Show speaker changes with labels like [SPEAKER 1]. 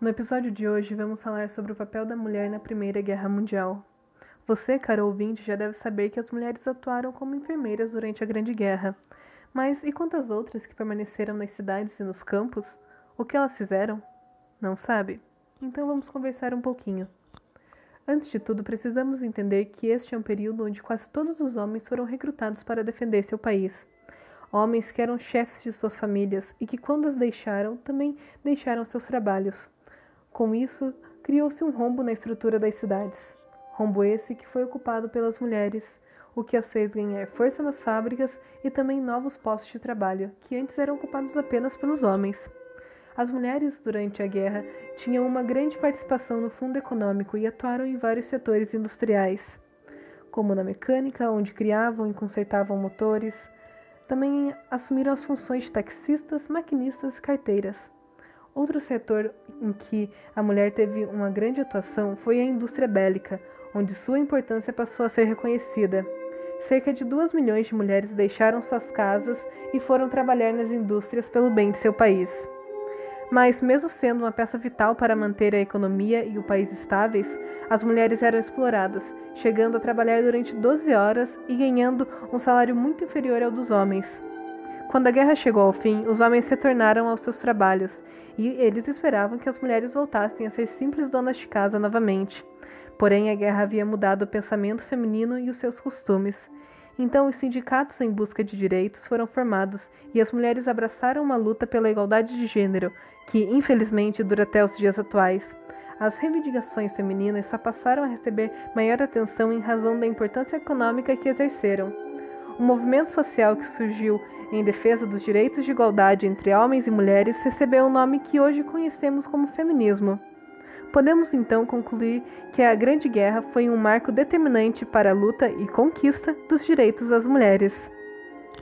[SPEAKER 1] No episódio de hoje, vamos falar sobre o papel da mulher na Primeira Guerra Mundial. Você, caro ouvinte, já deve saber que as mulheres atuaram como enfermeiras durante a Grande Guerra. Mas e quantas outras que permaneceram nas cidades e nos campos? O que elas fizeram? Não sabe? Então vamos conversar um pouquinho. Antes de tudo, precisamos entender que este é um período onde quase todos os homens foram recrutados para defender seu país. Homens que eram chefes de suas famílias e que, quando as deixaram, também deixaram seus trabalhos. Com isso, criou-se um rombo na estrutura das cidades. Rombo esse que foi ocupado pelas mulheres, o que as fez ganhar força nas fábricas e também novos postos de trabalho, que antes eram ocupados apenas pelos homens. As mulheres, durante a guerra, tinham uma grande participação no fundo econômico e atuaram em vários setores industriais, como na mecânica, onde criavam e consertavam motores. Também assumiram as funções de taxistas, maquinistas e carteiras. Outro setor em que a mulher teve uma grande atuação foi a indústria bélica, onde sua importância passou a ser reconhecida. Cerca de 2 milhões de mulheres deixaram suas casas e foram trabalhar nas indústrias pelo bem de seu país. Mas, mesmo sendo uma peça vital para manter a economia e o país estáveis, as mulheres eram exploradas, chegando a trabalhar durante 12 horas e ganhando um salário muito inferior ao dos homens. Quando a guerra chegou ao fim, os homens retornaram aos seus trabalhos e eles esperavam que as mulheres voltassem a ser simples donas de casa novamente. Porém, a guerra havia mudado o pensamento feminino e os seus costumes. Então, os sindicatos em busca de direitos foram formados e as mulheres abraçaram uma luta pela igualdade de gênero, que infelizmente dura até os dias atuais. As reivindicações femininas só passaram a receber maior atenção em razão da importância econômica que exerceram. O movimento social que surgiu em defesa dos direitos de igualdade entre homens e mulheres recebeu o nome que hoje conhecemos como feminismo. Podemos então concluir que a Grande Guerra foi um marco determinante para a luta e conquista dos direitos das mulheres.